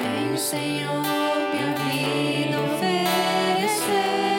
Tenho, Senhor, minha vida oferecer.